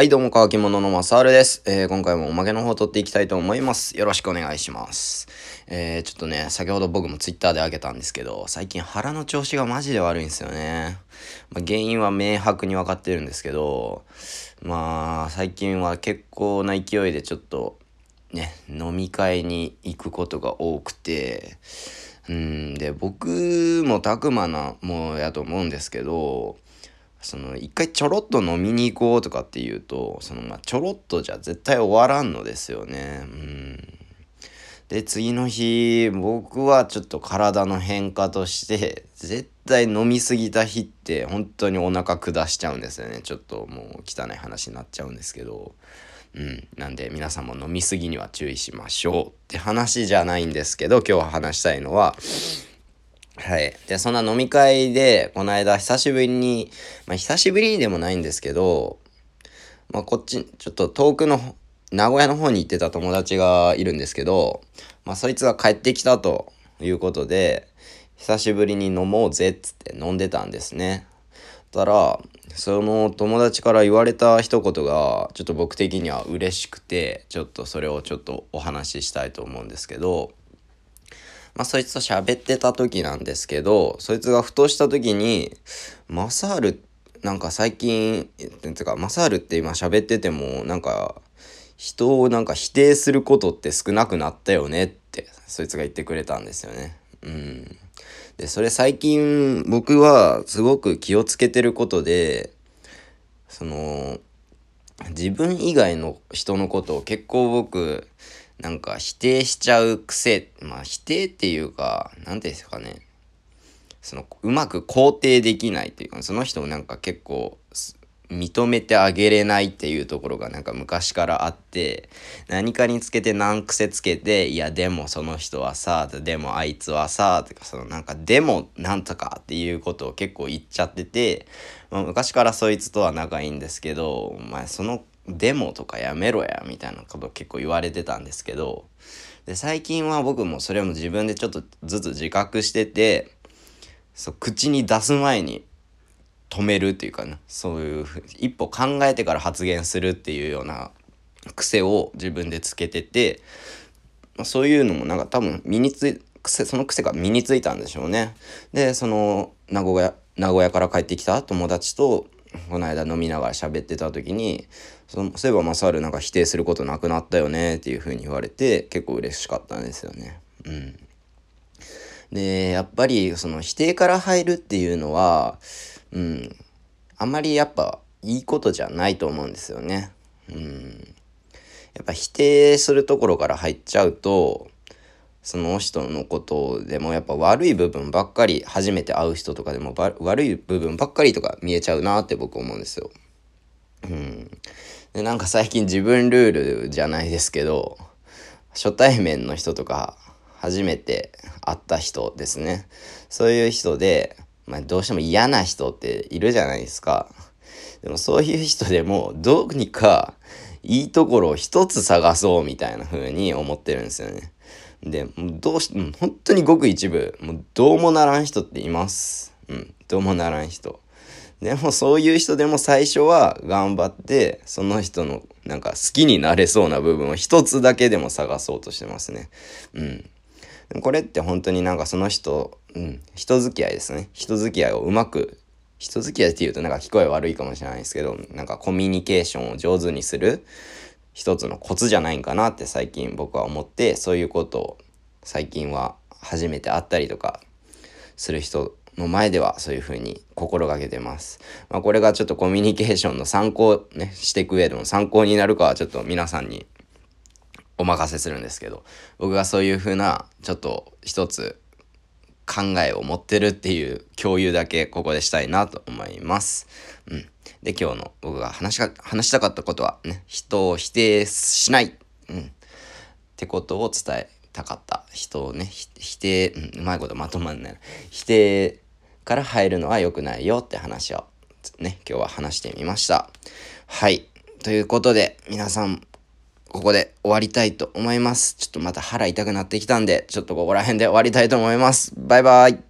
はい、どうも、乾き物のマサールです。えー、今回もおまけの方を取っていきたいと思います。よろしくお願いします。えー、ちょっとね、先ほど僕もツイッターであげたんですけど、最近腹の調子がマジで悪いんですよね。まあ、原因は明白に分かってるんですけど、まあ、最近は結構な勢いでちょっと、ね、飲み会に行くことが多くて、うんで、僕もたくまなもうやと思うんですけど、その一回ちょろっと飲みに行こうとかっていうとそのまあちょろっとじゃ絶対終わらんのですよね。うん。で次の日僕はちょっと体の変化として絶対飲み過ぎた日って本当にお腹下しちゃうんですよね。ちょっともう汚い話になっちゃうんですけど。うん。なんで皆さんも飲み過ぎには注意しましょうって話じゃないんですけど今日話したいのははい。で、そんな飲み会で、この間久しぶりに、まあ久しぶりにでもないんですけど、まあこっち、ちょっと遠くの、名古屋の方に行ってた友達がいるんですけど、まあそいつが帰ってきたということで、久しぶりに飲もうぜっつって飲んでたんですね。たら、その友達から言われた一言が、ちょっと僕的には嬉しくて、ちょっとそれをちょっとお話ししたいと思うんですけど、まあ、そいつと喋ってた時なんですけど、そいつがふとした時に、マサール、なんか最近、てか、マサールって今喋ってても、なんか、人をなんか否定することって少なくなったよねって、そいつが言ってくれたんですよね。うん。で、それ最近僕はすごく気をつけてることで、その、自分以外の人のことを結構僕なんか否定しちゃう癖、まあ否定っていうか、なんていうんですかね。その、うまく肯定できないっていうか、その人をなんか結構、認めてあげれないっていうところがなんか昔からあって何かにつけて難癖つけていやでもその人はさでもあいつはさとかそのなんかでもなんとかっていうことを結構言っちゃってて、まあ、昔からそいつとは仲いいんですけどお前そのデモとかやめろやみたいなこと結構言われてたんですけどで最近は僕もそれも自分でちょっとずつ自覚しててそう口に出す前に止めるっていうかねそういう一歩考えてから発言するっていうような癖を自分でつけてて、まあ、そういうのもなんか多分身につい癖その癖が身についたんでしょうね。でその名古屋名古屋から帰ってきた友達とこの間飲みながら喋ってた時にそそういえばマサールなんか否定することなくなったよねっていう風に言われて結構嬉しかったんですよね。うん。で、やっぱりその否定から入るっていうのは、うん、あんまりやっぱいいことじゃないと思うんですよね。うん。やっぱ否定するところから入っちゃうと、その人のことでもやっぱ悪い部分ばっかり初めて会う人とかでも悪い部分ばっかりとか見えちゃうなって僕思うんですよ。うん。でなんか最近自分ルールじゃないですけど初対面の人とか初めて会った人ですね。そういう人で、まあ、どうしても嫌な人っているじゃないですか。でもそういう人でもどうにかいいところを一つ探そうみたいな風に思ってるんですよね。で、どうし、うん、本当にごく一部、もうどうもならん人っています。うん、どうもならん人。でもそういう人でも最初は頑張って、その人のなんか好きになれそうな部分を一つだけでも探そうとしてますね。うん。これって本当になんかその人、うん、人付き合いですね。人付き合いをうまく、人付き合いって言うとなんか聞こえ悪いかもしれないですけど、なんかコミュニケーションを上手にする。一つのコツじゃないんかなって最近僕は思ってそういうことを最近は初めて会ったりとかする人の前ではそういうふうに心がけてます。まあ、これがちょっとコミュニケーションの参考ね、していく上での参考になるかはちょっと皆さんにお任せするんですけど、僕がそういうふうなちょっと一つ考えを持ってるっていう共有だけここでしたいなと思います。うん。で、今日の僕が話し話したかったことはね、人を否定しない。うん。ってことを伝えたかった。人をね、否定、うん、うまいことまとまんない。否定から入るのは良くないよって話をね、今日は話してみました。はい。ということで、皆さん、ここで終わりたいと思います。ちょっとまた腹痛くなってきたんで、ちょっとここら辺で終わりたいと思います。バイバイ。